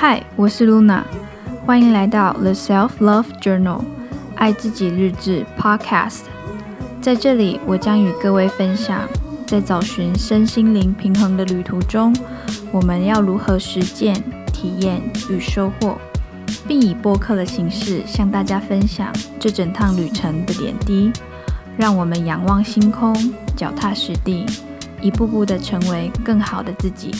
嗨我是 luna 欢迎来到 the selflove journal 爱自己日志 podcast 在这里我将与各位分享在找寻身心灵平衡的旅途中我们要如何实践体验与收获并以播客的形式向大家分享这整趟旅程的点滴。让我们仰望星空脚踏实地一步步的成为更好的自己。